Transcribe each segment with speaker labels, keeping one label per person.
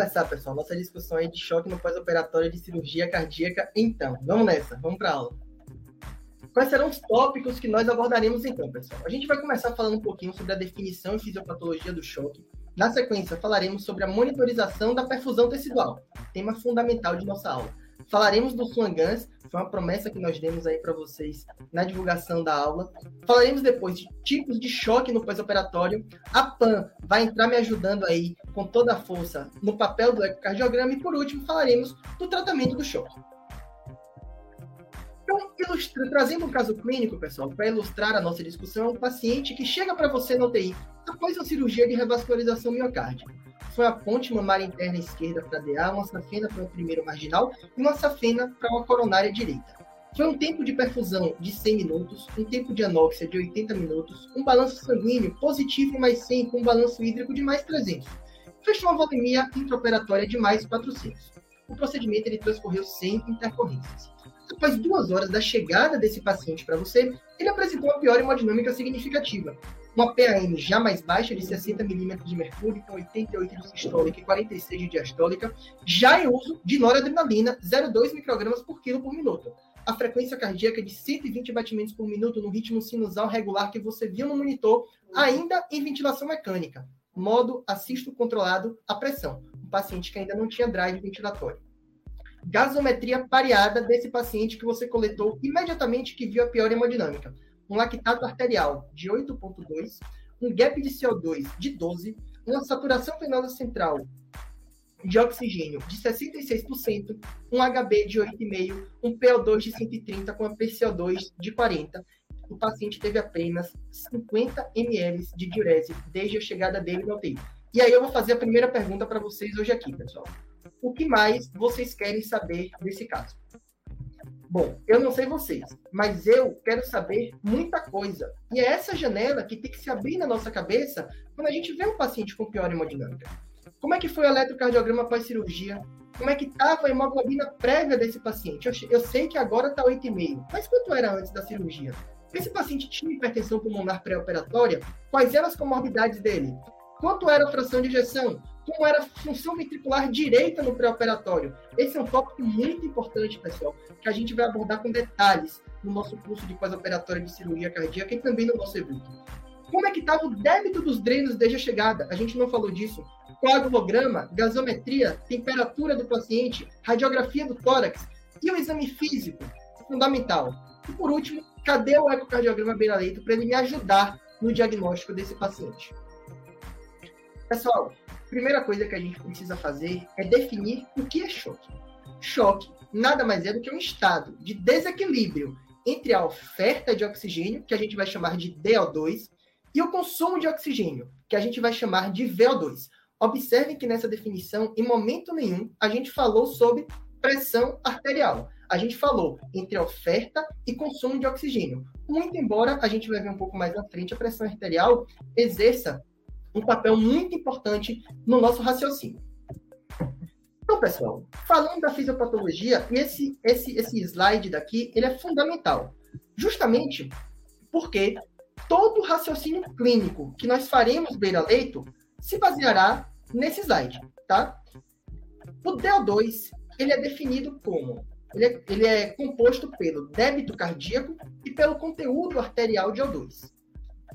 Speaker 1: começar, pessoal, nossa discussão aí de choque no pós-operatório de cirurgia cardíaca. Então, vamos nessa, vamos para aula. Quais serão os tópicos que nós abordaremos então, pessoal? A gente vai começar falando um pouquinho sobre a definição e fisiopatologia do choque. Na sequência, falaremos sobre a monitorização da perfusão tecidual, tema fundamental de nossa aula. Falaremos do Swangans, foi uma promessa que nós demos aí para vocês na divulgação da aula. Falaremos depois de tipos de choque no pós-operatório. A PAN vai entrar me ajudando aí com toda a força no papel do ecocardiograma. E por último, falaremos do tratamento do choque. Então, ilustra, trazendo um caso clínico, pessoal, para ilustrar a nossa discussão, é um paciente que chega para você na UTI após uma cirurgia de revascularização miocárdica. Foi a ponte mamária interna esquerda para DA, uma safena para o primeiro marginal e uma safena para uma coronária direita. Foi um tempo de perfusão de 100 minutos, um tempo de anóxia de 80 minutos, um balanço sanguíneo positivo mais 100 com um balanço hídrico de mais 300. Fechou uma volemia intraoperatória de mais 400. O procedimento ele transcorreu sem intercorrências. Após duas horas da chegada desse paciente para você, ele apresentou uma pior hemodinâmica significativa. Uma PAM já mais baixa, de 60 milímetros de mercúrio, com 88 de sistólica e 46 de diastólica, já em uso de noradrenalina, 0,2 microgramas por quilo por minuto. A frequência cardíaca de 120 batimentos por minuto no ritmo sinusal regular que você viu no monitor, ainda em ventilação mecânica. Modo assisto controlado à pressão. Um paciente que ainda não tinha drive ventilatório gasometria pareada desse paciente que você coletou imediatamente que viu a pior hemodinâmica. Um lactato arterial de 8,2, um gap de CO2 de 12, uma saturação venosa central de oxigênio de 66%, um HB de 8,5, um PO2 de 130 com a PCO2 de 40. O paciente teve apenas 50 ml de diurese desde a chegada dele no UTI. E aí eu vou fazer a primeira pergunta para vocês hoje aqui, pessoal o que mais vocês querem saber desse caso? Bom, eu não sei vocês, mas eu quero saber muita coisa. E é essa janela que tem que se abrir na nossa cabeça quando a gente vê um paciente com pior hemodinâmica. Como é que foi o eletrocardiograma pós-cirurgia? Como é que estava a hemoglobina prévia desse paciente? Eu, eu sei que agora está 8,5, mas quanto era antes da cirurgia? Esse paciente tinha hipertensão pulmonar pré-operatória? Quais eram as comorbidades dele? Quanto era a fração de injeção? como era a função ventricular direita no pré-operatório. Esse é um tópico muito importante, pessoal, que a gente vai abordar com detalhes no nosso curso de pós-operatório de cirurgia cardíaca e também no nosso evento. Como é que estava o débito dos drenos desde a chegada? A gente não falou disso. Coagulograma, gasometria, temperatura do paciente, radiografia do tórax e o exame físico, fundamental. E por último, cadê o ecocardiograma beira-leito para ele me ajudar no diagnóstico desse paciente? Pessoal, primeira coisa que a gente precisa fazer é definir o que é choque. Choque nada mais é do que um estado de desequilíbrio entre a oferta de oxigênio, que a gente vai chamar de DO2, e o consumo de oxigênio, que a gente vai chamar de VO2. Observem que nessa definição, em momento nenhum, a gente falou sobre pressão arterial. A gente falou entre oferta e consumo de oxigênio. Muito embora a gente vai ver um pouco mais à frente, a pressão arterial exerça um papel muito importante no nosso raciocínio. Então, pessoal, falando da fisiopatologia, esse, esse, esse slide daqui, ele é fundamental. Justamente porque todo raciocínio clínico que nós faremos beira-leito se baseará nesse slide, tá? O DO2, ele é definido como? Ele é, ele é composto pelo débito cardíaco e pelo conteúdo arterial de O2.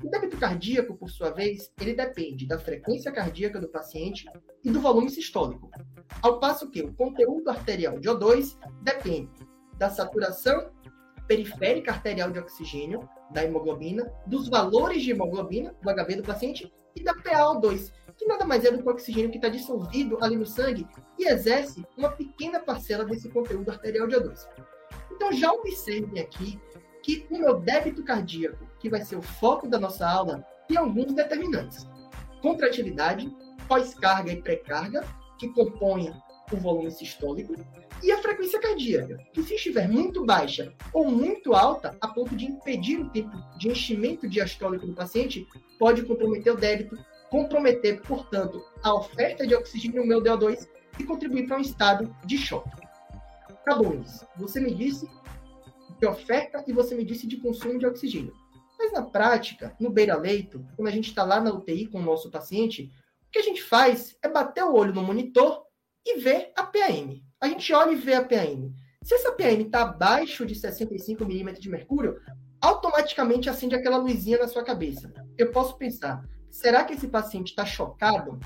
Speaker 1: O débito cardíaco, por sua vez, ele depende da frequência cardíaca do paciente e do volume sistólico, ao passo que o conteúdo arterial de O2 depende da saturação periférica arterial de oxigênio, da hemoglobina, dos valores de hemoglobina, do HB do paciente, e da PaO2, que nada mais é do que o oxigênio que está dissolvido ali no sangue e exerce uma pequena parcela desse conteúdo arterial de O2. Então já observem aqui que o meu débito cardíaco, que vai ser o foco da nossa aula, tem alguns determinantes. Contratividade, pós-carga e pré-carga, que compõem o volume sistólico, e a frequência cardíaca, que se estiver muito baixa ou muito alta, a ponto de impedir o tempo de enchimento diastólico do paciente, pode comprometer o débito, comprometer, portanto, a oferta de oxigênio no meu DO2 e contribuir para um estado de choque. Cabones, você me disse de oferta e você me disse de consumo de oxigênio. Mas na prática, no beira-leito, quando a gente está lá na UTI com o nosso paciente, o que a gente faz é bater o olho no monitor e ver a PAM. A gente olha e vê a PAM. Se essa PAM está abaixo de 65 milímetros de mercúrio, automaticamente acende aquela luzinha na sua cabeça. Eu posso pensar, será que esse paciente está chocado?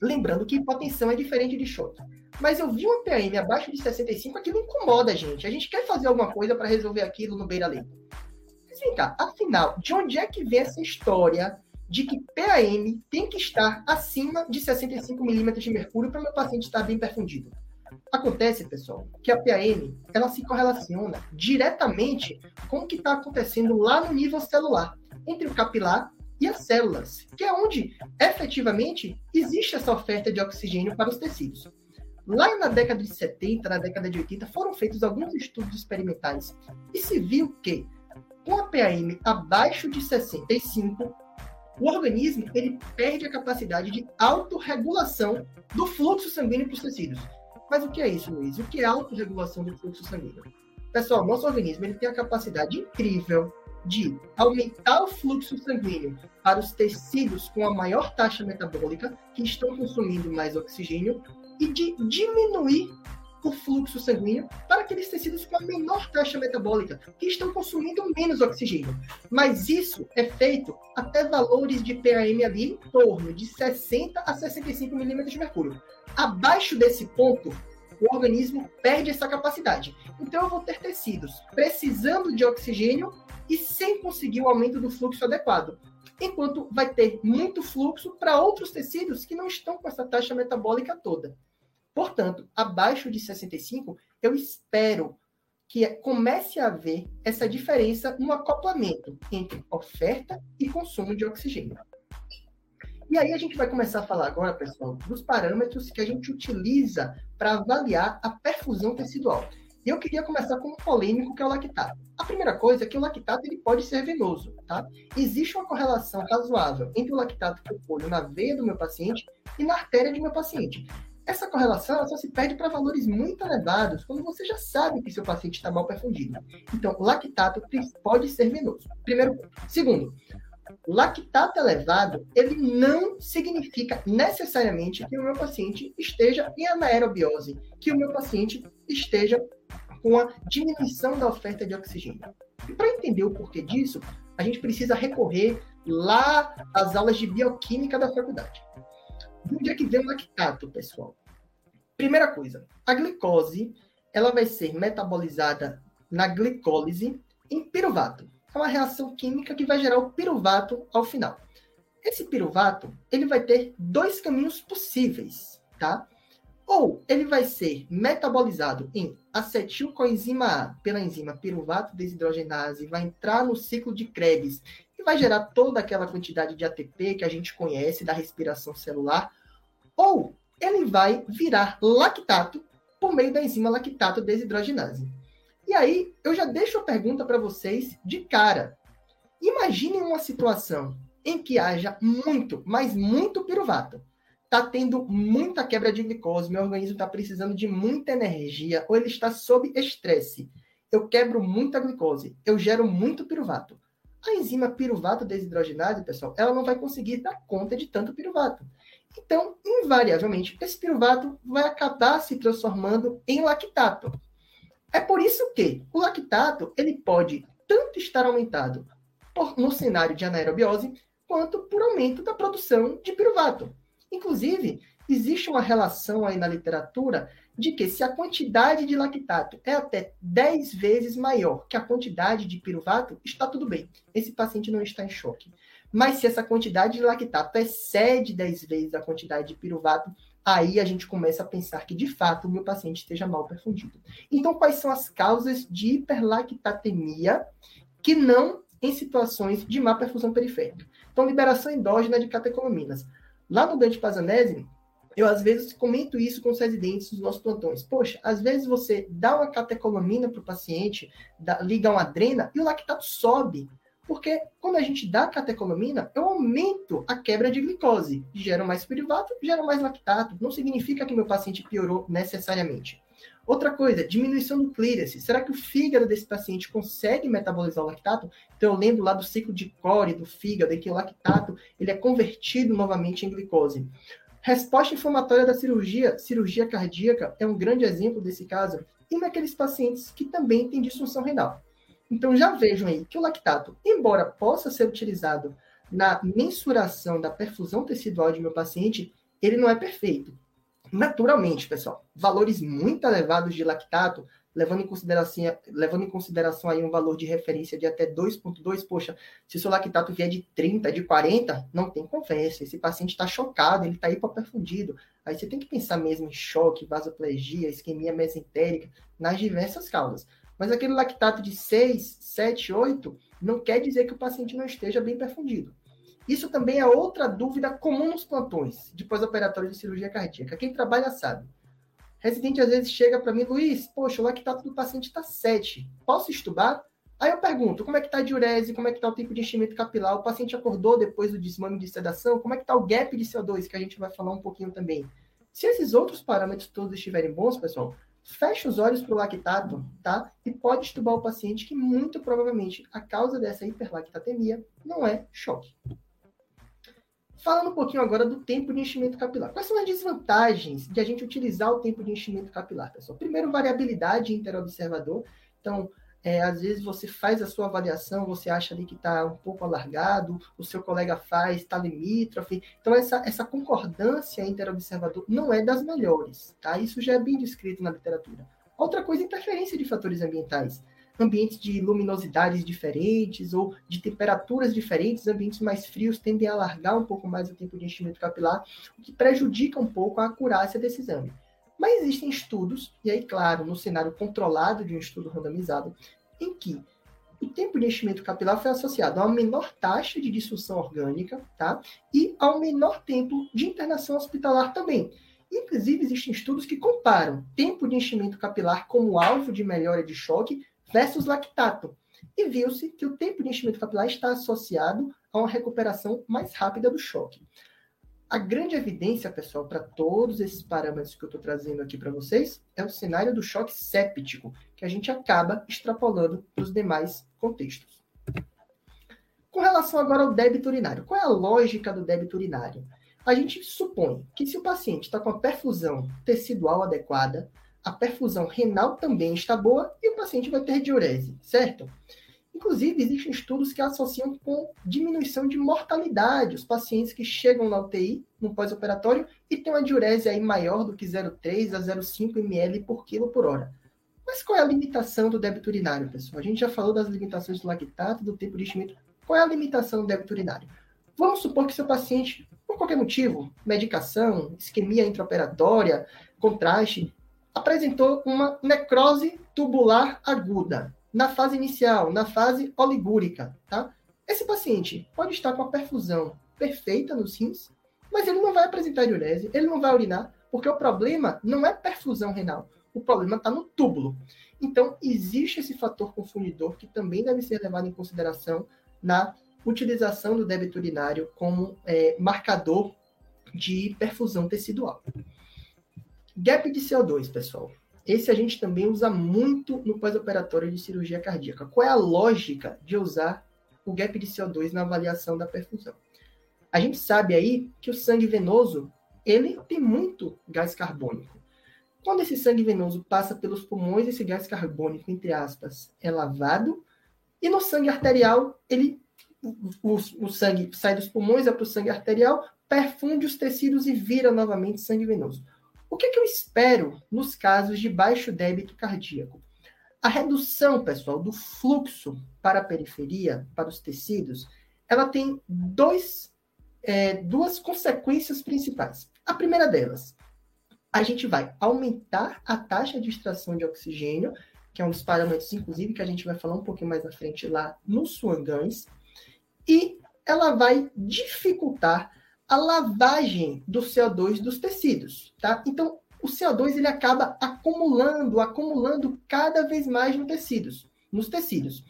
Speaker 1: Lembrando que hipotensão é diferente de choque. Mas eu vi uma PAM abaixo de 65, aquilo incomoda a gente. A gente quer fazer alguma coisa para resolver aquilo no beira-leito. Mas vem cá, afinal, de onde é que vem essa história de que PAM tem que estar acima de 65 milímetros de mercúrio para o meu paciente estar bem perfundido? Acontece, pessoal, que a PAM ela se correlaciona diretamente com o que está acontecendo lá no nível celular, entre o capilar e as células, que é onde efetivamente existe essa oferta de oxigênio para os tecidos. Lá na década de 70, na década de 80, foram feitos alguns estudos experimentais e se viu que com a PAM abaixo de 65, o organismo ele perde a capacidade de autorregulação do fluxo sanguíneo para os tecidos. Mas o que é isso, Luiz? O que é autorregulação do fluxo sanguíneo? Pessoal, nosso organismo ele tem a capacidade incrível de aumentar o fluxo sanguíneo para os tecidos com a maior taxa metabólica, que estão consumindo mais oxigênio, e de diminuir o fluxo sanguíneo para aqueles tecidos com a menor taxa metabólica, que estão consumindo menos oxigênio. Mas isso é feito até valores de PAM ali em torno de 60 a 65 milímetros de mercúrio. Abaixo desse ponto, o organismo perde essa capacidade. Então, eu vou ter tecidos precisando de oxigênio e sem conseguir o aumento do fluxo adequado. Enquanto vai ter muito fluxo para outros tecidos que não estão com essa taxa metabólica toda. Portanto, abaixo de 65, eu espero que comece a haver essa diferença no acoplamento entre oferta e consumo de oxigênio. E aí a gente vai começar a falar agora, pessoal, dos parâmetros que a gente utiliza para avaliar a perfusão tecidual. E eu queria começar com um polêmico que é o lactato. A primeira coisa é que o lactato ele pode ser venoso, tá? Existe uma correlação razoável entre o lactato que eu ponho na veia do meu paciente e na artéria do meu paciente. Essa correlação só se perde para valores muito elevados, quando você já sabe que seu paciente está mal perfundido. Então, lactato pode ser venoso. Primeiro ponto. Segundo, lactato elevado, ele não significa necessariamente que o meu paciente esteja em anaerobiose, que o meu paciente esteja com a diminuição da oferta de oxigênio. E para entender o porquê disso, a gente precisa recorrer lá às aulas de bioquímica da faculdade. Onde é que vem o lactato, pessoal? Primeira coisa, a glicose ela vai ser metabolizada na glicólise em piruvato. É uma reação química que vai gerar o piruvato ao final. Esse piruvato ele vai ter dois caminhos possíveis, tá? Ou ele vai ser metabolizado em acetilcoenzima A pela enzima piruvato desidrogenase, vai entrar no ciclo de Krebs e vai gerar toda aquela quantidade de ATP que a gente conhece da respiração celular, ou ele vai virar lactato por meio da enzima lactato desidrogenase. E aí, eu já deixo a pergunta para vocês de cara. Imaginem uma situação em que haja muito, mas muito piruvato. Está tendo muita quebra de glicose, meu organismo está precisando de muita energia, ou ele está sob estresse. Eu quebro muita glicose, eu gero muito piruvato. A enzima piruvato desidrogenase, pessoal, ela não vai conseguir dar conta de tanto piruvato. Então, invariavelmente, esse piruvato vai acabar se transformando em lactato. É por isso que o lactato ele pode tanto estar aumentado por, no cenário de anaerobiose, quanto por aumento da produção de piruvato. Inclusive, existe uma relação aí na literatura de que se a quantidade de lactato é até 10 vezes maior que a quantidade de piruvato, está tudo bem. Esse paciente não está em choque. Mas se essa quantidade de lactato excede 10 vezes a quantidade de piruvato, aí a gente começa a pensar que de fato o meu paciente esteja mal perfundido. Então, quais são as causas de hiperlactatemia que não em situações de má perfusão periférica? Então, liberação endógena de catecolaminas. Lá no Dante Pazanese, eu às vezes comento isso com os residentes dos nossos plantões. Poxa, às vezes você dá uma catecolamina para o paciente, dá, liga uma adrena e o lactato sobe. Porque quando a gente dá catecolamina, eu aumento a quebra de glicose. Gera mais pirivato, gera mais lactato. Não significa que meu paciente piorou necessariamente. Outra coisa, diminuição do clearance. Será que o fígado desse paciente consegue metabolizar o lactato? Então, eu lembro lá do ciclo de Core do fígado, em que o lactato ele é convertido novamente em glicose. Resposta inflamatória da cirurgia, cirurgia cardíaca é um grande exemplo desse caso, e naqueles pacientes que também têm disfunção renal. Então já vejam aí que o lactato, embora possa ser utilizado na mensuração da perfusão tecidual de meu paciente, ele não é perfeito. Naturalmente, pessoal, valores muito elevados de lactato, levando em consideração, levando em consideração aí um valor de referência de até 2,2, poxa, se o seu lactato vier de 30, de 40, não tem conversa. Esse paciente está chocado, ele está hipoperfundido. Aí você tem que pensar mesmo em choque, vasoplegia, isquemia mesentérica, nas diversas causas. Mas aquele lactato de 6, 7, 8, não quer dizer que o paciente não esteja bem perfundido. Isso também é outra dúvida comum nos plantões de pós-operatório de cirurgia cardíaca. Quem trabalha sabe. Residente às vezes chega para mim, Luiz, poxa, o lactato do paciente está 7. Posso estubar? Aí eu pergunto, como é que está a diurese, como é que está o tempo de enchimento capilar? O paciente acordou depois do desmame de sedação? Como é que está o gap de CO2, que a gente vai falar um pouquinho também? Se esses outros parâmetros todos estiverem bons, pessoal, fecha os olhos para o lactato, tá? E pode estubar o paciente que muito provavelmente a causa dessa hiperlactatemia não é choque. Falando um pouquinho agora do tempo de enchimento capilar. Quais são as desvantagens de a gente utilizar o tempo de enchimento capilar, pessoal? Primeiro, variabilidade interobservador. Então, é, às vezes você faz a sua avaliação, você acha ali que está um pouco alargado, o seu colega faz, está limítrofe. Então, essa, essa concordância interobservador não é das melhores, tá? Isso já é bem descrito na literatura. Outra coisa, interferência de fatores ambientais ambientes de luminosidades diferentes ou de temperaturas diferentes, ambientes mais frios tendem a alargar um pouco mais o tempo de enchimento capilar, o que prejudica um pouco a acurácia desse exame. Mas existem estudos, e aí, claro, no cenário controlado de um estudo randomizado, em que o tempo de enchimento capilar foi associado a uma menor taxa de disfunção orgânica, tá? E ao menor tempo de internação hospitalar também. Inclusive, existem estudos que comparam tempo de enchimento capilar como alvo de melhora de choque versus lactato. E viu-se que o tempo de enchimento capilar está associado a uma recuperação mais rápida do choque. A grande evidência, pessoal, para todos esses parâmetros que eu estou trazendo aqui para vocês é o cenário do choque séptico, que a gente acaba extrapolando para os demais contextos. Com relação agora ao débito urinário, qual é a lógica do débito urinário? A gente supõe que se o paciente está com a perfusão tecidual adequada, a perfusão renal também está boa e o paciente vai ter diurese, certo? Inclusive, existem estudos que associam com diminuição de mortalidade os pacientes que chegam na UTI no pós-operatório e têm uma diurese aí maior do que 0,3 a 0,5 ml por quilo por hora. Mas qual é a limitação do débito urinário, pessoal? A gente já falou das limitações do lactato, do tempo de enchimento. Qual é a limitação do débito urinário? Vamos supor que seu paciente, por qualquer motivo, medicação, isquemia intraoperatória, contraste, apresentou uma necrose tubular aguda na fase inicial, na fase oligúrica, tá? Esse paciente pode estar com a perfusão perfeita nos rins, mas ele não vai apresentar diurese, ele não vai urinar, porque o problema não é perfusão renal, o problema está no túbulo. Então, existe esse fator confundidor que também deve ser levado em consideração na utilização do débito urinário como é, marcador de perfusão tecidual. Gap de CO2, pessoal. Esse a gente também usa muito no pós-operatório de cirurgia cardíaca. Qual é a lógica de usar o gap de CO2 na avaliação da perfusão? A gente sabe aí que o sangue venoso, ele tem muito gás carbônico. Quando esse sangue venoso passa pelos pulmões, esse gás carbônico, entre aspas, é lavado, e no sangue arterial, ele o, o sangue sai dos pulmões, é para o sangue arterial, perfunde os tecidos e vira novamente sangue venoso. O que, é que eu espero nos casos de baixo débito cardíaco? A redução, pessoal, do fluxo para a periferia, para os tecidos, ela tem dois, é, duas consequências principais. A primeira delas, a gente vai aumentar a taxa de extração de oxigênio, que é um dos parâmetros, inclusive, que a gente vai falar um pouquinho mais à frente lá nos suangães, e ela vai dificultar a lavagem do CO2 dos tecidos, tá? Então, o CO2 ele acaba acumulando, acumulando cada vez mais nos tecidos, nos tecidos.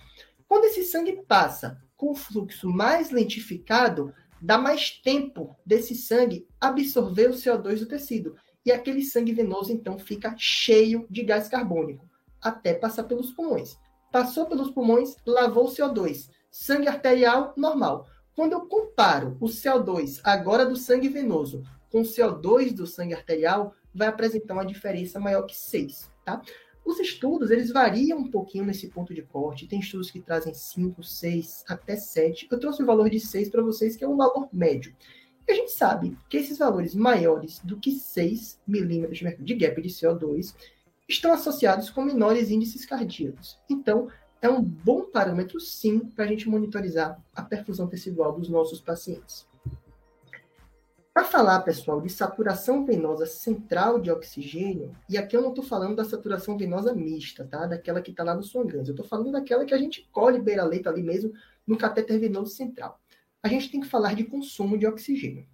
Speaker 1: Quando esse sangue passa com o fluxo mais lentificado, dá mais tempo desse sangue absorver o CO2 do tecido. E aquele sangue venoso, então, fica cheio de gás carbônico, até passar pelos pulmões. Passou pelos pulmões, lavou o CO2. Sangue arterial, normal. Quando eu comparo o CO2 agora do sangue venoso com CO2 do sangue arterial vai apresentar uma diferença maior que 6, tá? Os estudos, eles variam um pouquinho nesse ponto de corte. Tem estudos que trazem 5, 6, até 7. Eu trouxe o valor de 6 para vocês, que é um valor médio. E a gente sabe que esses valores maiores do que 6 milímetros de gap de CO2 estão associados com menores índices cardíacos. Então, é um bom parâmetro, sim, para a gente monitorizar a perfusão tecidual dos nossos pacientes. Para falar, pessoal, de saturação venosa central de oxigênio, e aqui eu não estou falando da saturação venosa mista, tá? Daquela que está lá no Swangans. Eu estou falando daquela que a gente colhe beira-leito ali mesmo no catéter venoso central. A gente tem que falar de consumo de oxigênio.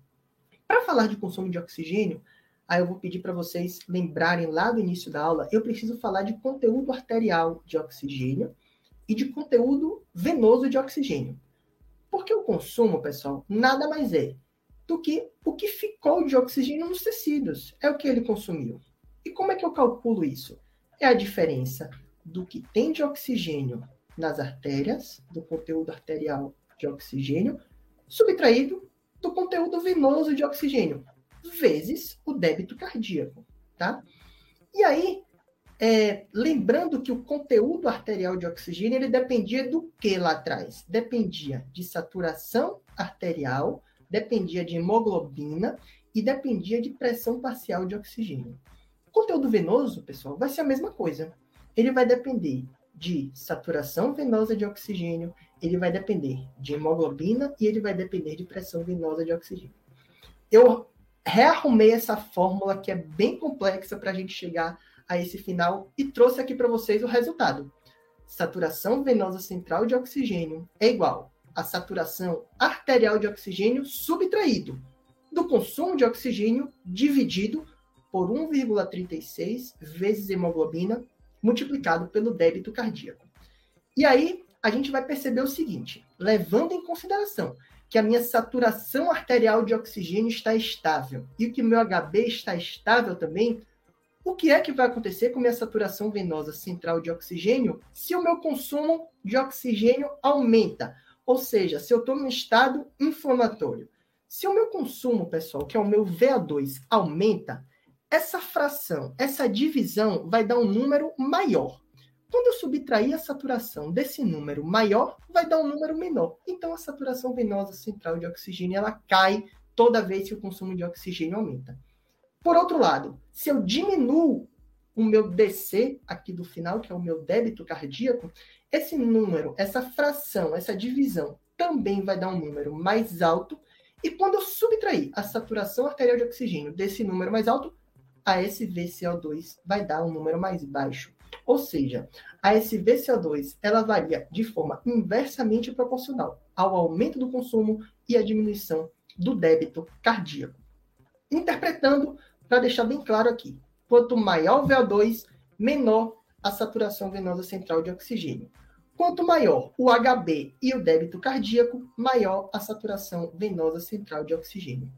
Speaker 1: Para falar de consumo de oxigênio, aí eu vou pedir para vocês lembrarem lá do início da aula, eu preciso falar de conteúdo arterial de oxigênio e de conteúdo venoso de oxigênio. Porque o consumo, pessoal, nada mais é do que o que ficou de oxigênio nos tecidos. É o que ele consumiu. E como é que eu calculo isso? É a diferença do que tem de oxigênio nas artérias, do conteúdo arterial de oxigênio, subtraído do conteúdo venoso de oxigênio, vezes o débito cardíaco, tá? E aí, é, lembrando que o conteúdo arterial de oxigênio, ele dependia do que lá atrás? Dependia de saturação arterial, dependia de hemoglobina e dependia de pressão parcial de oxigênio. O conteúdo venoso, pessoal, vai ser a mesma coisa. Ele vai depender de saturação venosa de oxigênio, ele vai depender de hemoglobina e ele vai depender de pressão venosa de oxigênio. Eu rearrumei essa fórmula que é bem complexa para a gente chegar a esse final e trouxe aqui para vocês o resultado. Saturação venosa central de oxigênio é igual a saturação arterial de oxigênio subtraído do consumo de oxigênio dividido por 1,36 vezes hemoglobina multiplicado pelo débito cardíaco. E aí a gente vai perceber o seguinte, levando em consideração que a minha saturação arterial de oxigênio está estável e que o meu HB está estável também, o que é que vai acontecer com minha saturação venosa central de oxigênio se o meu consumo de oxigênio aumenta? Ou seja, se eu estou num estado inflamatório. Se o meu consumo, pessoal, que é o meu VA2, aumenta, essa fração, essa divisão vai dar um número maior. Quando eu subtrair a saturação desse número maior, vai dar um número menor. Então, a saturação venosa central de oxigênio ela cai toda vez que o consumo de oxigênio aumenta. Por outro lado, se eu diminuo o meu DC aqui do final, que é o meu débito cardíaco, esse número, essa fração, essa divisão também vai dar um número mais alto. E quando eu subtrair a saturação arterial de oxigênio desse número mais alto, a SVCO2 vai dar um número mais baixo. Ou seja, a SVCO2 ela varia de forma inversamente proporcional ao aumento do consumo e à diminuição do débito cardíaco. Interpretando, para deixar bem claro aqui, quanto maior o VO2, menor a saturação venosa central de oxigênio. Quanto maior o HB e o débito cardíaco, maior a saturação venosa central de oxigênio.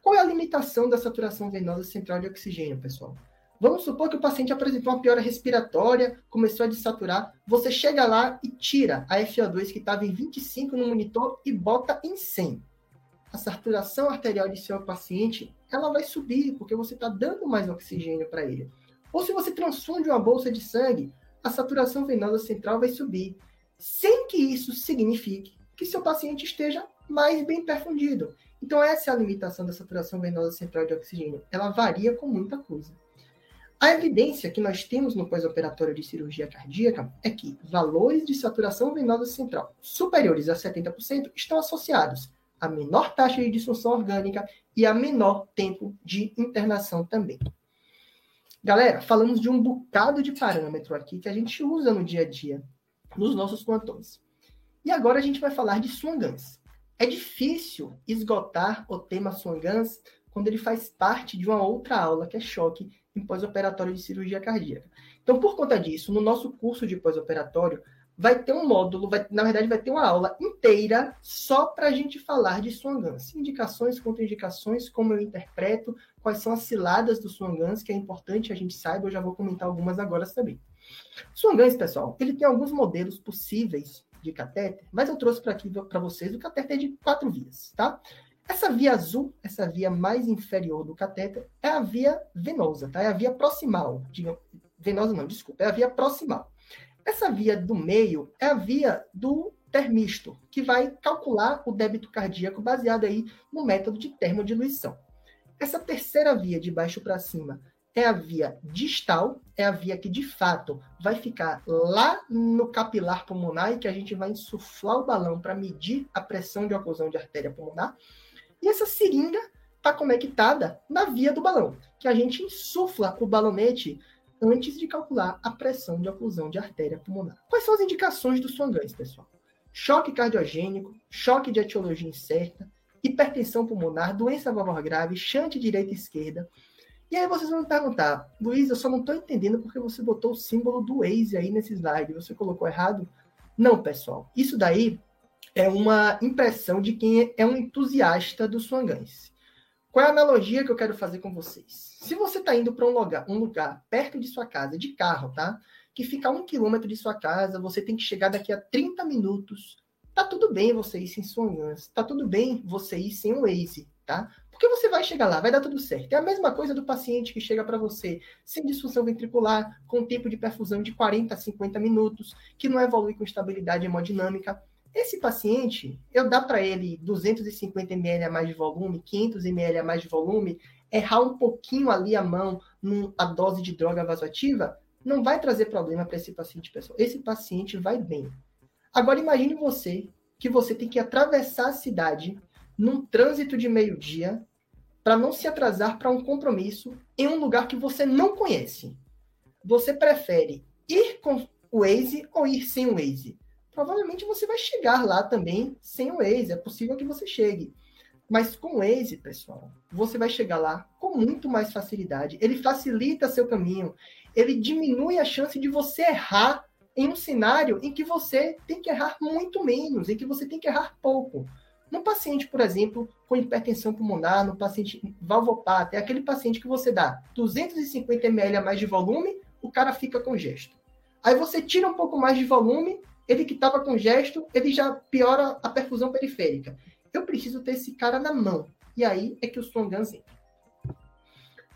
Speaker 1: Qual é a limitação da saturação venosa central de oxigênio, pessoal? Vamos supor que o paciente apresentou uma piora respiratória, começou a desaturar. Você chega lá e tira a FO2 que estava em 25 no monitor e bota em 100. A saturação arterial de seu paciente ela vai subir, porque você está dando mais oxigênio para ele. Ou se você transfunde uma bolsa de sangue, a saturação venosa central vai subir, sem que isso signifique que seu paciente esteja mais bem perfundido. Então, essa é a limitação da saturação venosa central de oxigênio. Ela varia com muita coisa. A evidência que nós temos no pós-operatório de cirurgia cardíaca é que valores de saturação venosa central superiores a 70% estão associados a menor taxa de disfunção orgânica e a menor tempo de internação também. Galera, falamos de um bocado de parâmetro aqui que a gente usa no dia a dia, nos nossos plantões. E agora a gente vai falar de Swangans. É difícil esgotar o tema Swangans quando ele faz parte de uma outra aula que é choque em pós-operatório de cirurgia cardíaca. Então, por conta disso, no nosso curso de pós-operatório, vai ter um módulo, vai, na verdade, vai ter uma aula inteira só para a gente falar de Swangans. Indicações, contraindicações, como eu interpreto, quais são as ciladas do Swangans, que é importante a gente saiba, eu já vou comentar algumas agora também. Swangans, pessoal, ele tem alguns modelos possíveis de catéter, mas eu trouxe para aqui para vocês o catéter de quatro vias, tá? Essa via azul, essa via mais inferior do catéter, é a via venosa, tá? É a via proximal. Venosa não, desculpa, é a via proximal. Essa via do meio é a via do termisto, que vai calcular o débito cardíaco baseado aí no método de termodiluição. Essa terceira via de baixo para cima é a via distal, é a via que de fato vai ficar lá no capilar pulmonar e que a gente vai insuflar o balão para medir a pressão de oclusão de artéria pulmonar. E essa seringa está conectada na via do balão, que a gente insufla o balonete antes de calcular a pressão de oclusão de artéria pulmonar. Quais são as indicações do Swangans, pessoal? Choque cardiogênico, choque de etiologia incerta, hipertensão pulmonar, doença valvar grave, chante direita e esquerda. E aí vocês vão me perguntar, Luiz, eu só não estou entendendo porque você botou o símbolo do Waze aí nesse slide. Você colocou errado? Não, pessoal. Isso daí é uma impressão de quem é um entusiasta do Swangans. Qual é a analogia que eu quero fazer com vocês? Se você está indo para um lugar, um lugar perto de sua casa, de carro, tá? Que fica a um quilômetro de sua casa, você tem que chegar daqui a 30 minutos. Tá tudo bem você ir sem Swangans. Tá tudo bem você ir sem o Waze, tá? Porque você vai chegar lá, vai dar tudo certo. É a mesma coisa do paciente que chega para você sem disfunção ventricular, com tempo de perfusão de 40 a 50 minutos, que não evolui com estabilidade hemodinâmica. Esse paciente, eu dar para ele 250 ml a mais de volume, 500 ml a mais de volume, errar um pouquinho ali a mão a dose de droga vasoativa, não vai trazer problema para esse paciente, pessoal. Esse paciente vai bem. Agora imagine você que você tem que atravessar a cidade num trânsito de meio-dia para não se atrasar para um compromisso em um lugar que você não conhece. Você prefere ir com o Waze ou ir sem o Waze? Provavelmente você vai chegar lá também sem o Waze. É possível que você chegue. Mas com o Waze, pessoal, você vai chegar lá com muito mais facilidade. Ele facilita seu caminho. Ele diminui a chance de você errar em um cenário em que você tem que errar muito menos, em que você tem que errar pouco. No paciente, por exemplo, com hipertensão pulmonar, no paciente valvopata, é aquele paciente que você dá 250 ml a mais de volume, o cara fica com gesto. Aí você tira um pouco mais de volume, ele que estava com gesto, ele já piora a perfusão periférica. Eu preciso ter esse cara na mão. E aí é que o Swangans entra.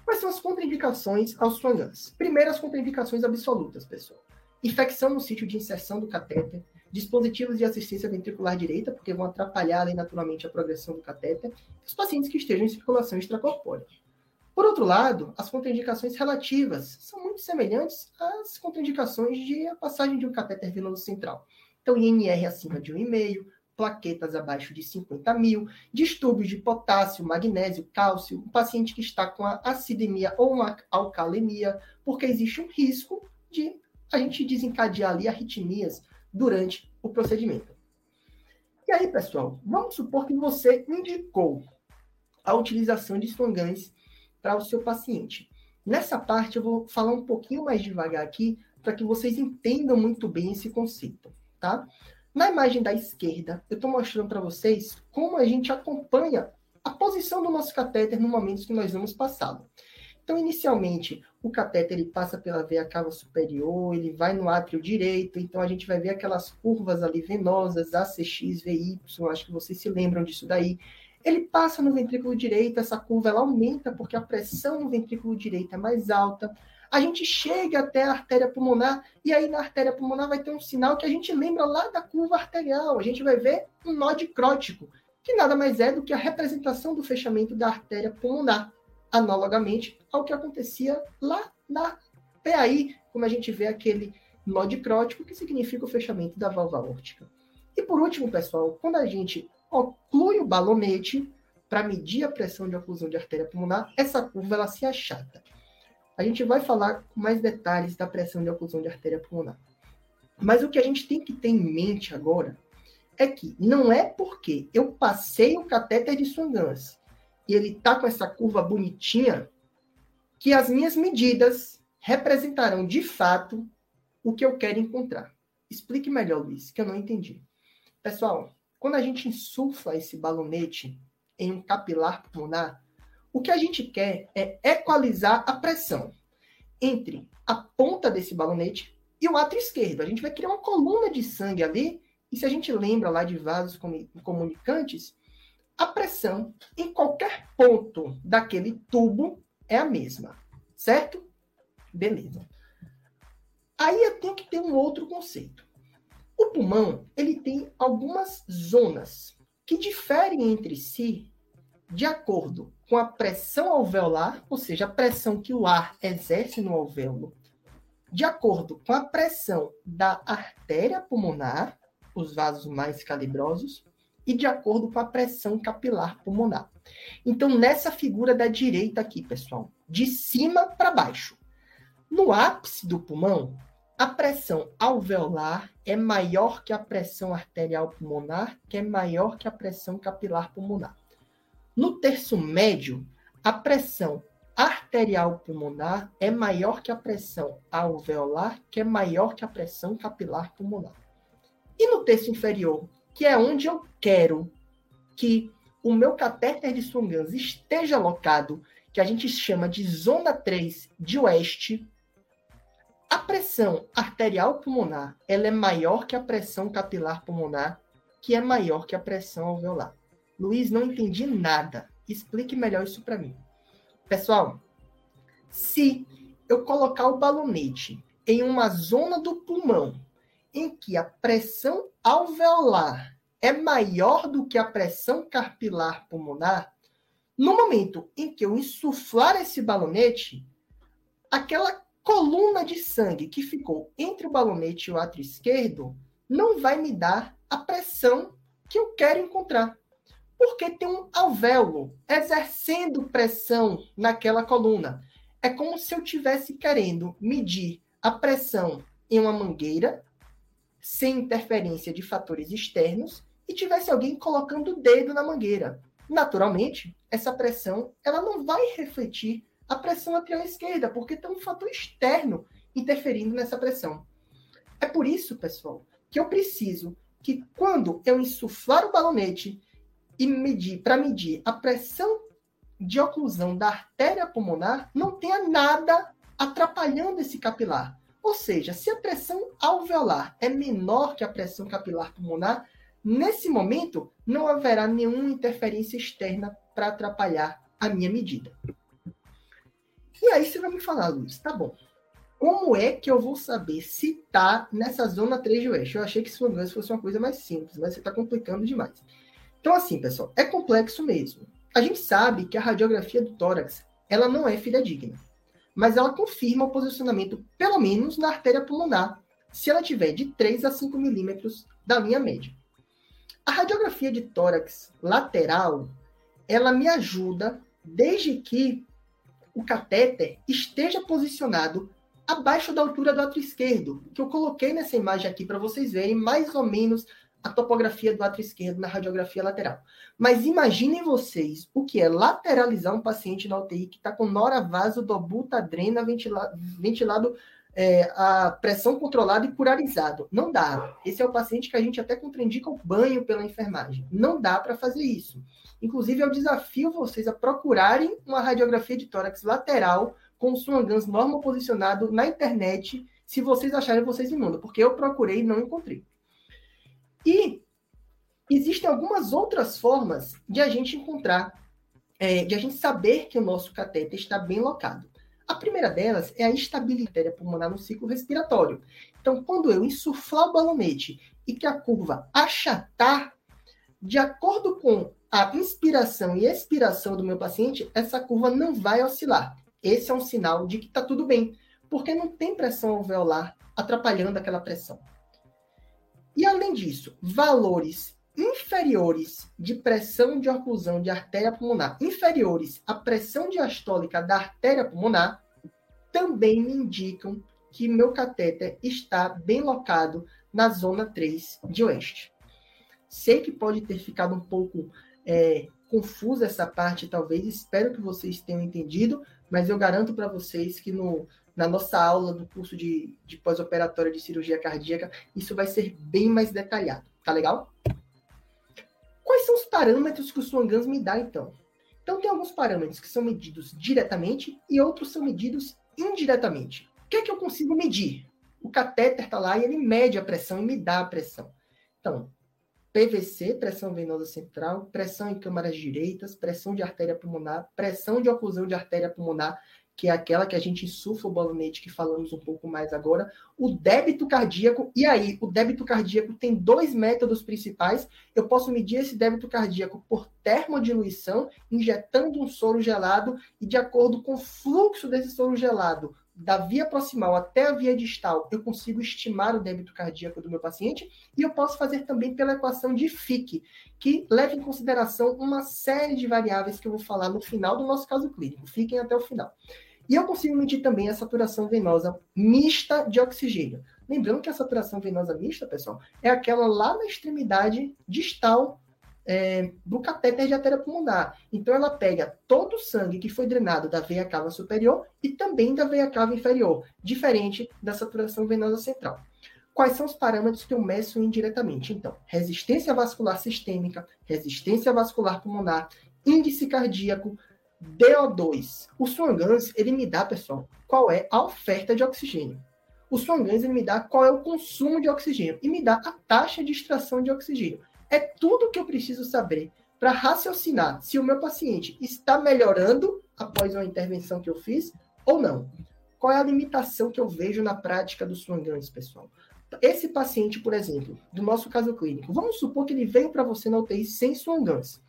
Speaker 1: Quais são as contraindicações aos Swangans? Primeiro, as contraindicações absolutas, pessoal. Infecção no sítio de inserção do catéter, dispositivos de assistência ventricular direita, porque vão atrapalhar ali, naturalmente a progressão do catéter, e os pacientes que estejam em circulação extracorpórea. Por outro lado, as contraindicações relativas são muito semelhantes às contraindicações de a passagem de um catéter venoso central. Então, INR acima de 1,5, plaquetas abaixo de 50 mil, distúrbios de potássio, magnésio, cálcio, um paciente que está com a acidemia ou uma alcalemia, porque existe um risco de a gente desencadear ali arritmias durante o procedimento. E aí, pessoal, vamos supor que você indicou a utilização de swangans para o seu paciente. Nessa parte, eu vou falar um pouquinho mais devagar aqui, para que vocês entendam muito bem esse conceito, tá? Na imagem da esquerda, eu estou mostrando para vocês como a gente acompanha a posição do nosso catéter no momento que nós vamos passá-lo. Então, inicialmente, o catéter ele passa pela veia cava superior, ele vai no átrio direito, então a gente vai ver aquelas curvas ali venosas, ACX, VY, acho que vocês se lembram disso daí. Ele passa no ventrículo direito, essa curva ela aumenta porque a pressão no ventrículo direito é mais alta. A gente chega até a artéria pulmonar e aí na artéria pulmonar vai ter um sinal que a gente lembra lá da curva arterial. A gente vai ver um nó dicrótico, que nada mais é do que a representação do fechamento da artéria pulmonar, analogamente ao que acontecia lá na PAI, como a gente vê aquele nó dicrótico, que significa o fechamento da válvula órtica. E por último, pessoal, quando a gente oclui o balonete para medir a pressão de oclusão de artéria pulmonar, essa curva ela se achata. A gente vai falar com mais detalhes da pressão de oclusão de artéria pulmonar. Mas o que a gente tem que ter em mente agora é que não é porque eu passei o catéter de Swangans e ele tá com essa curva bonitinha que as minhas medidas representarão de fato o que eu quero encontrar. Explique melhor, Luiz, que eu não entendi. Pessoal, quando a gente insufla esse balonete em um capilar pulmonar, o que a gente quer é equalizar a pressão entre a ponta desse balonete e o átrio esquerdo. A gente vai criar uma coluna de sangue ali, e se a gente lembra lá de vasos comunicantes, a pressão em qualquer ponto daquele tubo é a mesma, certo? Beleza. Aí eu tenho que ter um outro conceito. O pulmão, ele tem algumas zonas que diferem entre si de acordo com a pressão alveolar, ou seja, a pressão que o ar exerce no alvéolo, de acordo com a pressão da artéria pulmonar, os vasos mais calibrosos, e de acordo com a pressão capilar pulmonar. Então, nessa figura da direita aqui, pessoal, de cima para baixo. No ápice do pulmão, a pressão alveolar é maior que a pressão arterial pulmonar, que é maior que a pressão capilar pulmonar. No terço médio, a pressão arterial pulmonar é maior que a pressão alveolar, que é maior que a pressão capilar pulmonar. E no terço inferior, que é onde eu quero que o meu catéter de Swan-Ganz esteja alocado, que a gente chama de zona 3 de oeste, a pressão arterial pulmonar ela é maior que a pressão capilar pulmonar, que é maior que a pressão alveolar. Luiz, não entendi nada. Explique melhor isso para mim. Pessoal, se eu colocar o balonete em uma zona do pulmão em que a pressão alveolar é maior do que a pressão capilar pulmonar, no momento em que eu insuflar esse balonete, aquela coluna de sangue que ficou entre o balonete e o átrio esquerdo não vai me dar a pressão que eu quero encontrar porque tem um alvéolo exercendo pressão naquela coluna. É como se eu tivesse querendo medir a pressão em uma mangueira, sem interferência de fatores externos, e tivesse alguém colocando o dedo na mangueira. Naturalmente, essa pressão ela não vai refletir a pressão lateral esquerda, porque tem um fator externo interferindo nessa pressão. É por isso, pessoal, que eu preciso que quando eu insuflar o balonete e medir, para medir a pressão de oclusão da artéria pulmonar, não tenha nada atrapalhando esse capilar. Ou seja, se a pressão alveolar é menor que a pressão capilar pulmonar, nesse momento não haverá nenhuma interferência externa para atrapalhar a minha medida. E aí você vai me falar, Luiz, tá bom. Como é que eu vou saber se está nessa zona 3 de oeste? Eu achei que isso fosse uma coisa mais simples, mas você está complicando demais. Então, assim, pessoal, é complexo mesmo. A gente sabe que a radiografia do tórax ela não é fidedigna, mas ela confirma o posicionamento, pelo menos na artéria pulmonar, se ela tiver de 3 a 5 milímetros da linha média. A radiografia de tórax lateral, ela me ajuda desde que o catéter esteja posicionado abaixo da altura do átrio esquerdo, que eu coloquei nessa imagem aqui para vocês verem mais ou menos a topografia do átrio esquerdo na radiografia lateral. Mas imaginem vocês o que é lateralizar um paciente na UTI que está com noravasodobutadrena dobutadrena ventila, ventilado é, a pressão controlada e curarizado. Não dá. Esse é o paciente que a gente até contraindica o banho pela enfermagem. Não dá para fazer isso. Inclusive, eu desafio vocês a procurarem uma radiografia de tórax lateral com Swangans normal posicionado na internet, se vocês acharem, vocês me mandam, porque eu procurei e não encontrei. E existem algumas outras formas de a gente encontrar, é, de a gente saber que o nosso cateter está bem locado. A primeira delas é a estabilidade pulmonar no ciclo respiratório. Então, quando eu insuflar o balonete e que a curva achatar, de acordo com a inspiração e expiração do meu paciente, essa curva não vai oscilar. Esse é um sinal de que está tudo bem, porque não tem pressão alveolar atrapalhando aquela pressão. E além disso, valores inferiores de pressão de oclusão de artéria pulmonar, inferiores à pressão diastólica da artéria pulmonar, também me indicam que meu catéter está bem locado na zona 3 de oeste. Sei que pode ter ficado um pouco é, confusa essa parte, talvez, espero que vocês tenham entendido, mas eu garanto para vocês que no, na nossa aula do curso de, de pós-operatória de cirurgia cardíaca, isso vai ser bem mais detalhado. Tá legal? Quais são os parâmetros que o Swangans me dá, então? Então, tem alguns parâmetros que são medidos diretamente e outros são medidos indiretamente. O que é que eu consigo medir? O catéter está lá e ele mede a pressão e me dá a pressão. Então, PVC, pressão venosa central, pressão em câmaras direitas, pressão de artéria pulmonar, pressão de oclusão de artéria pulmonar, que é aquela que a gente insufla o balonete, que falamos um pouco mais agora, o débito cardíaco. E aí, o débito cardíaco tem dois métodos principais. Eu posso medir esse débito cardíaco por termodiluição, injetando um soro gelado, e de acordo com o fluxo desse soro gelado da via proximal até a via distal, eu consigo estimar o débito cardíaco do meu paciente e eu posso fazer também pela equação de Fick, que leva em consideração uma série de variáveis que eu vou falar no final do nosso caso clínico. Fiquem até o final. E eu consigo medir também a saturação venosa mista de oxigênio. Lembrando que a saturação venosa mista, pessoal, é aquela lá na extremidade distal é, do catéter de artéria pulmonar. Então, ela pega todo o sangue que foi drenado da veia cava superior e também da veia cava inferior, diferente da saturação venosa central. Quais são os parâmetros que eu meço indiretamente? Então, resistência vascular sistêmica, resistência vascular pulmonar, índice cardíaco, DO2. O Swangans, ele me dá, pessoal, qual é a oferta de oxigênio. O Swangans, ele me dá qual é o consumo de oxigênio e me dá a taxa de extração de oxigênio. É tudo que eu preciso saber para raciocinar se o meu paciente está melhorando após uma intervenção que eu fiz ou não. Qual é a limitação que eu vejo na prática do Swangans, pessoal? Esse paciente, por exemplo, do nosso caso clínico, vamos supor que ele veio para você na UTI sem Swangans.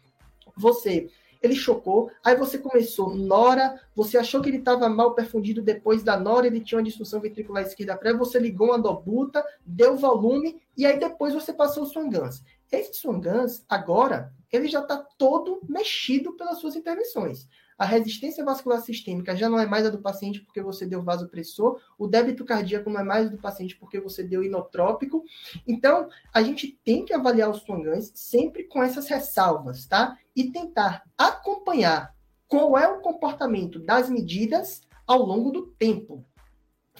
Speaker 1: Você ele chocou, aí você começou Nora, você achou que ele estava mal perfundido depois da Nora, ele tinha uma disfunção ventricular esquerda prévia, você ligou uma dobuta, deu volume, e aí depois você passou o Swangans. Esse Swangans, agora, ele já está todo mexido pelas suas intervenções. A resistência vascular sistêmica já não é mais a do paciente porque você deu vasopressor, o débito cardíaco não é mais do paciente porque você deu inotrópico. Então, a gente tem que avaliar os Swangans sempre com essas ressalvas, tá? E tentar acompanhar qual é o comportamento das medidas ao longo do tempo.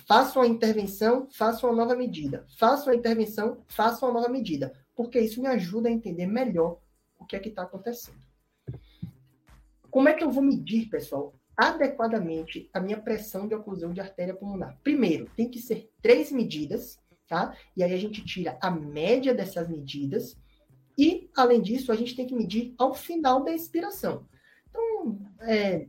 Speaker 1: Faça uma intervenção, faça uma nova medida. Faça uma intervenção, faça uma nova medida. Porque isso me ajuda a entender melhor o que é que está acontecendo. Como é que eu vou medir, pessoal, adequadamente a minha pressão de oclusão de artéria pulmonar? Primeiro, tem que ser três medidas, tá? E aí a gente tira a média dessas medidas. E, além disso, a gente tem que medir ao final da expiração. Então, é,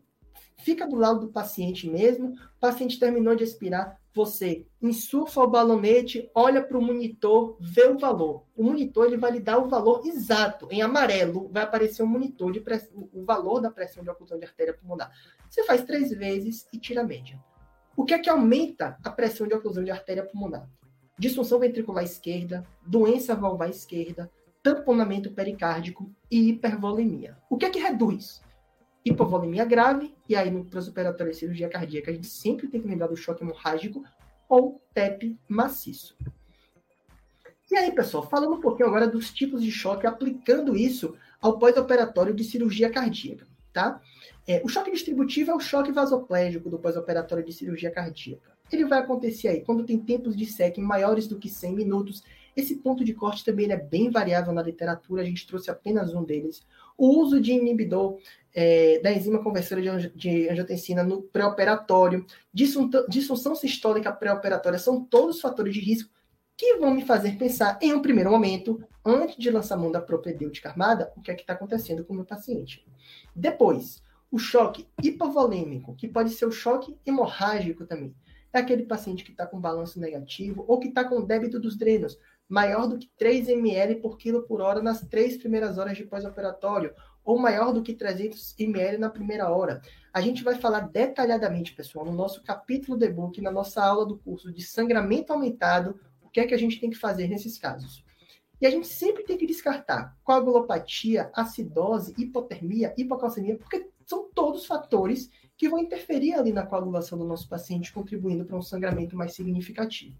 Speaker 1: fica do lado do paciente mesmo. O paciente terminou de expirar, você insufla o balonete, olha para o monitor, vê o valor. O monitor ele vai lhe dar o valor exato. Em amarelo vai aparecer um monitor de press... o valor da pressão de oclusão de artéria pulmonar. Você faz três vezes e tira a média. O que é que aumenta a pressão de oclusão de artéria pulmonar? Disfunção ventricular esquerda, doença valvar esquerda, tamponamento pericárdico e hipervolemia. O que é que reduz? Hipovolemia grave, e aí no pós-operatório de cirurgia cardíaca a gente sempre tem que lembrar do choque hemorrágico ou TEP maciço. E aí, pessoal, falando um pouquinho agora dos tipos de choque, aplicando isso ao pós-operatório de cirurgia cardíaca, tá? É, o choque distributivo é o choque vasoplégico do pós-operatório de cirurgia cardíaca. Ele vai acontecer aí quando tem tempos de SEC maiores do que 100 minutos. Esse ponto de corte também é bem variável na literatura, a gente trouxe apenas um deles. O uso de inibidor é, da enzima conversora de, de angiotensina no pré-operatório, disfunção sistólica pré-operatória, são todos fatores de risco que vão me fazer pensar, em um primeiro momento, antes de lançar mão da propedêutica armada, o que é que está acontecendo com o meu paciente. Depois, o choque hipovolêmico, que pode ser o choque hemorrágico também. É aquele paciente que está com balanço negativo ou que está com débito dos drenos maior do que 3 ml por quilo por hora nas três primeiras horas de pós-operatório, ou maior do que 300 ml na primeira hora. A gente vai falar detalhadamente, pessoal, no nosso capítulo de book, na nossa aula do curso de sangramento aumentado, o que é que a gente tem que fazer nesses casos. E a gente sempre tem que descartar coagulopatia, acidose, hipotermia, hipocalcemia, porque são todos fatores que vão interferir ali na coagulação do nosso paciente, contribuindo para um sangramento mais significativo.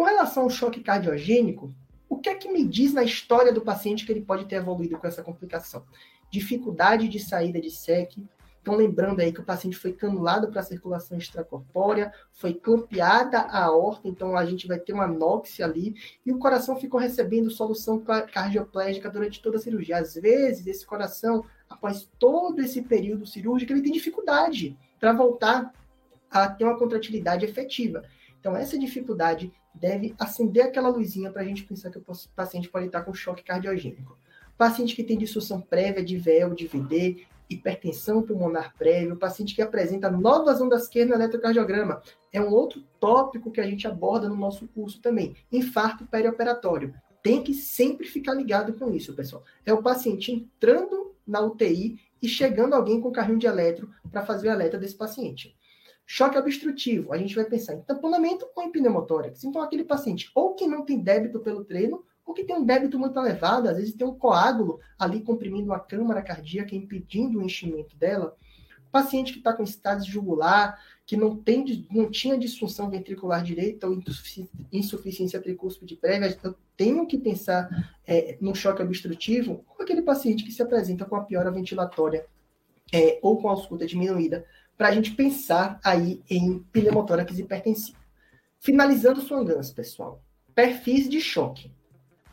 Speaker 1: Com relação ao choque cardiogênico, o que é que me diz na história do paciente que ele pode ter evoluído com essa complicação? Dificuldade de saída de SEC. Então, lembrando aí que o paciente foi canulado para a circulação extracorpórea, foi clampeada a aorta, então a gente vai ter uma anóxia ali, e o coração ficou recebendo solução cardioplégica durante toda a cirurgia. Às vezes, esse coração, após todo esse período cirúrgico, ele tem dificuldade para voltar a ter uma contratilidade efetiva. Então, essa dificuldade deve acender aquela luzinha para a gente pensar que o paciente pode estar com choque cardiogênico. Paciente que tem disfunção prévia de VEL, de VD, hipertensão pulmonar prévia, o paciente que apresenta novas ondas Q no eletrocardiograma. É um outro tópico que a gente aborda no nosso curso também. Infarto perioperatório. Tem que sempre ficar ligado com isso, pessoal. É o paciente entrando na UTI e chegando alguém com carrinho de eletro para fazer o alerta desse paciente. Choque obstrutivo, a gente vai pensar em tamponamento ou em pneumotórax. Então, aquele paciente ou que não tem débito pelo treino, ou que tem um débito muito elevado, às vezes tem um coágulo ali comprimindo a câmara cardíaca, impedindo o enchimento dela. Paciente que está com estase jugular, que não, tem, não tinha disfunção ventricular direita ou insuficiência tricúspide prévia, eu tenho que pensar é, no choque obstrutivo, ou aquele paciente que se apresenta com a piora ventilatória é, ou com a ausculta diminuída, para a gente pensar aí em pneumotórax hipertensivo. Finalizando sua ganso, pessoal. Perfis de choque.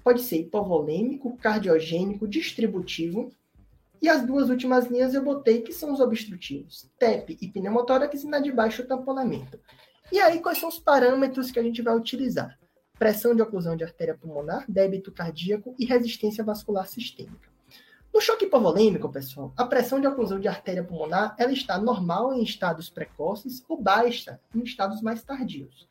Speaker 1: Pode ser hipovolêmico, cardiogênico, distributivo, e as duas últimas linhas eu botei que são os obstrutivos, TEP e pneumotórax, e na de baixo tamponamento. E aí, quais são os parâmetros que a gente vai utilizar? Pressão de oclusão de artéria pulmonar, débito cardíaco e resistência vascular sistêmica. No choque hipovolêmico, pessoal, a pressão de oclusão de artéria pulmonar ela está normal em estados precoces ou baixa em estados mais tardios.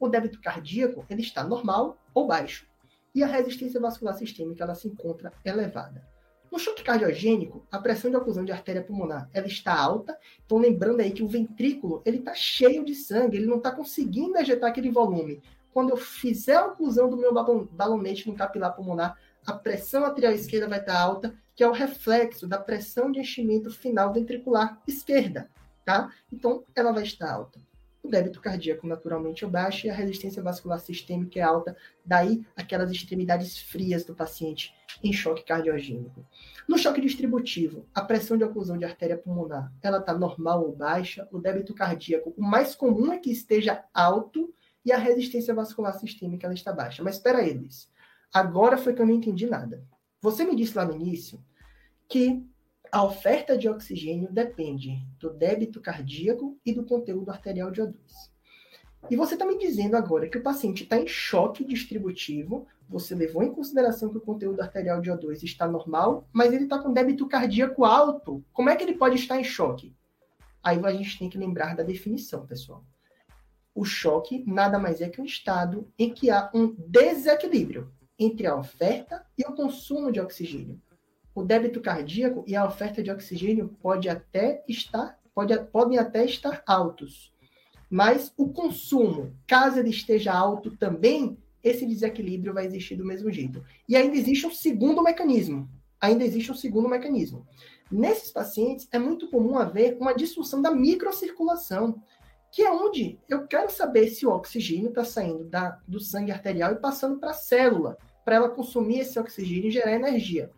Speaker 1: O débito cardíaco ele está normal ou baixo. E a resistência vascular sistêmica ela se encontra elevada. No choque cardiogênico, a pressão de oclusão de artéria pulmonar ela está alta. Então, lembrando aí que o ventrículo ele está cheio de sangue, ele não está conseguindo ejetar aquele volume. Quando eu fizer a oclusão do meu balonete no capilar pulmonar, a pressão arterial esquerda vai estar alta, que é o reflexo da pressão de enchimento final ventricular esquerda, tá? Então, ela vai estar alta o débito cardíaco naturalmente é baixo e a resistência vascular sistêmica é alta, daí aquelas extremidades frias do paciente em choque cardiogênico. No choque distributivo, a pressão de oclusão de artéria pulmonar, ela está normal ou baixa, o débito cardíaco, o mais comum é que esteja alto e a resistência vascular sistêmica ela está baixa. Mas espera aí. Agora foi que eu não entendi nada. Você me disse lá no início que a oferta de oxigênio depende do débito cardíaco e do conteúdo arterial de O2. E você está me dizendo agora que o paciente está em choque distributivo, você levou em consideração que o conteúdo arterial de O2 está normal, mas ele está com débito cardíaco alto. Como é que ele pode estar em choque? Aí a gente tem que lembrar da definição, pessoal. O choque nada mais é que um estado em que há um desequilíbrio entre a oferta e o consumo de oxigênio o débito cardíaco e a oferta de oxigênio pode até estar, pode, podem até estar altos. Mas o consumo, caso ele esteja alto também, esse desequilíbrio vai existir do mesmo jeito. E ainda existe um segundo mecanismo. Ainda existe um segundo mecanismo. Nesses pacientes, é muito comum haver uma disfunção da microcirculação, que é onde eu quero saber se o oxigênio está saindo da, do sangue arterial e passando para a célula, para ela consumir esse oxigênio e gerar energia.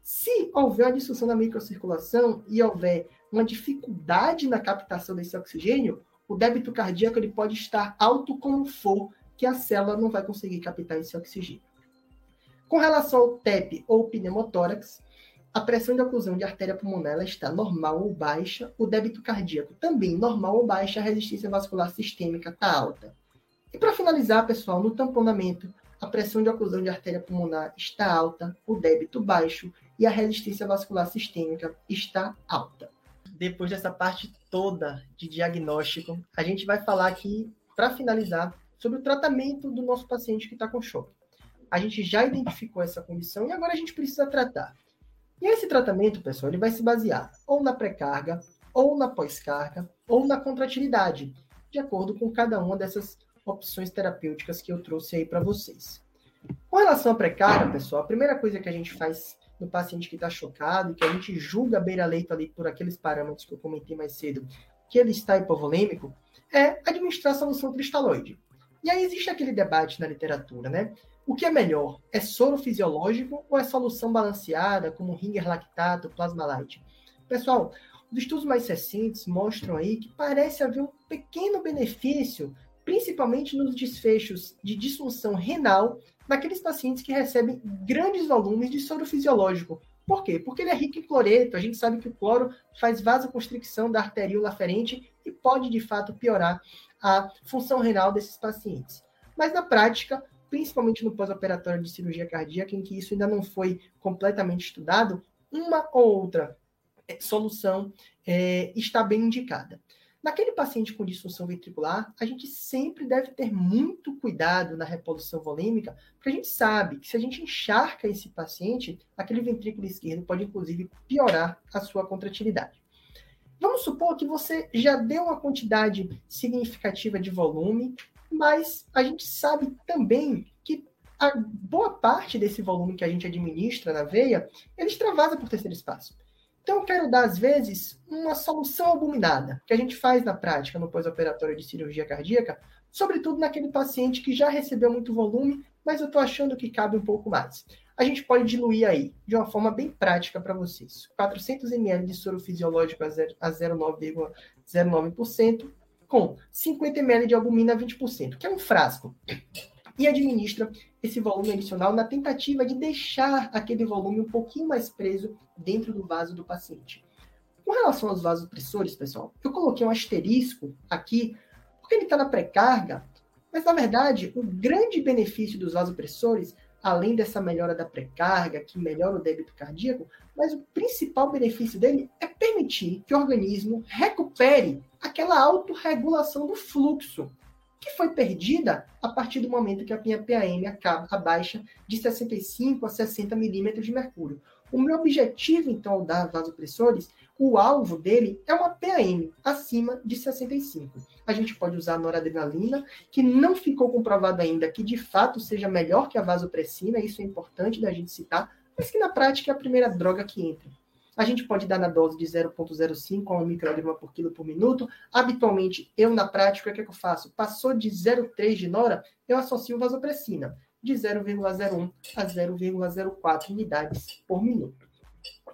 Speaker 1: Se houver uma disfunção da microcirculação e houver uma dificuldade na captação desse oxigênio, o débito cardíaco ele pode estar alto como for, que a célula não vai conseguir captar esse oxigênio. Com relação ao TEP ou pneumotórax, a pressão de oclusão de artéria pulmonar está normal ou baixa, o débito cardíaco também normal ou baixa, a resistência vascular sistêmica está alta. E para finalizar, pessoal, no tamponamento, a pressão de oclusão de artéria pulmonar está alta, o débito baixo e a resistência vascular sistêmica está alta. Depois dessa parte toda de diagnóstico, a gente vai falar aqui, para finalizar, sobre o tratamento do nosso paciente que está com choque. A gente já identificou essa condição e agora a gente precisa tratar. E esse tratamento, pessoal, ele vai se basear ou na pré-carga, ou na pós-carga, ou na contratilidade, de acordo com cada uma dessas opções terapêuticas que eu trouxe aí para vocês. Com relação à pré-carga, pessoal, a primeira coisa que a gente faz no paciente que está chocado e que a gente julga beira-leito ali por aqueles parâmetros que eu comentei mais cedo, que ele está hipovolêmico, é administrar solução cristalóide. E aí existe aquele debate na literatura, né? O que é melhor? É soro fisiológico ou é solução balanceada, como ringer lactato, plasma light? Pessoal, os estudos mais recentes mostram aí que parece haver um pequeno benefício, principalmente nos desfechos de disfunção renal naqueles pacientes que recebem grandes volumes de soro fisiológico. Por quê? Porque ele é rico em cloreto. A gente sabe que o cloro faz vasoconstricção da arteríola aferente e pode, de fato, piorar a função renal desses pacientes. Mas na prática, principalmente no pós-operatório de cirurgia cardíaca, em que isso ainda não foi completamente estudado, uma ou outra é, solução é, está bem indicada. Naquele paciente com disfunção ventricular, a gente sempre deve ter muito cuidado na reposição volêmica, porque a gente sabe que se a gente encharca esse paciente, aquele ventrículo esquerdo pode inclusive piorar a sua contratilidade. Vamos supor que você já deu uma quantidade significativa de volume, mas a gente sabe também que a boa parte desse volume que a gente administra na veia, ele extravasa por terceiro espaço. Então, eu quero dar, às vezes, uma solução albuminada, que a gente faz na prática no pós-operatório de cirurgia cardíaca, sobretudo naquele paciente que já recebeu muito volume, mas eu estou achando que cabe um pouco mais. A gente pode diluir aí, de uma forma bem prática para vocês. 400 ml de soro fisiológico a 0,09% com 50 ml de albumina a 20%, que é um frasco. E administra esse volume adicional na tentativa de deixar aquele volume um pouquinho mais preso dentro do vaso do paciente. Com relação aos vasopressores, pessoal, eu coloquei um asterisco aqui, porque ele está na pré-carga, mas na verdade, o grande benefício dos vasopressores, além dessa melhora da pré-carga, que melhora o débito cardíaco, mas o principal benefício dele é permitir que o organismo recupere aquela autorregulação do fluxo que foi perdida a partir do momento que a minha PAM acaba, abaixa de 65 a 60 milímetros de mercúrio. O meu objetivo, então, ao dar vasopressores, o alvo dele é uma PAM acima de 65. A gente pode usar a noradrenalina, que não ficou comprovado ainda que de fato seja melhor que a vasopressina, isso é importante da gente citar, mas que na prática é a primeira droga que entra. A gente pode dar na dose de 0,05 a 1 micrograma por quilo por minuto. Habitualmente, eu na prática, o que, é que eu faço? Passou de 0,3 de nora, eu associo vasopressina de 0,01 a 0,04 unidades por minuto.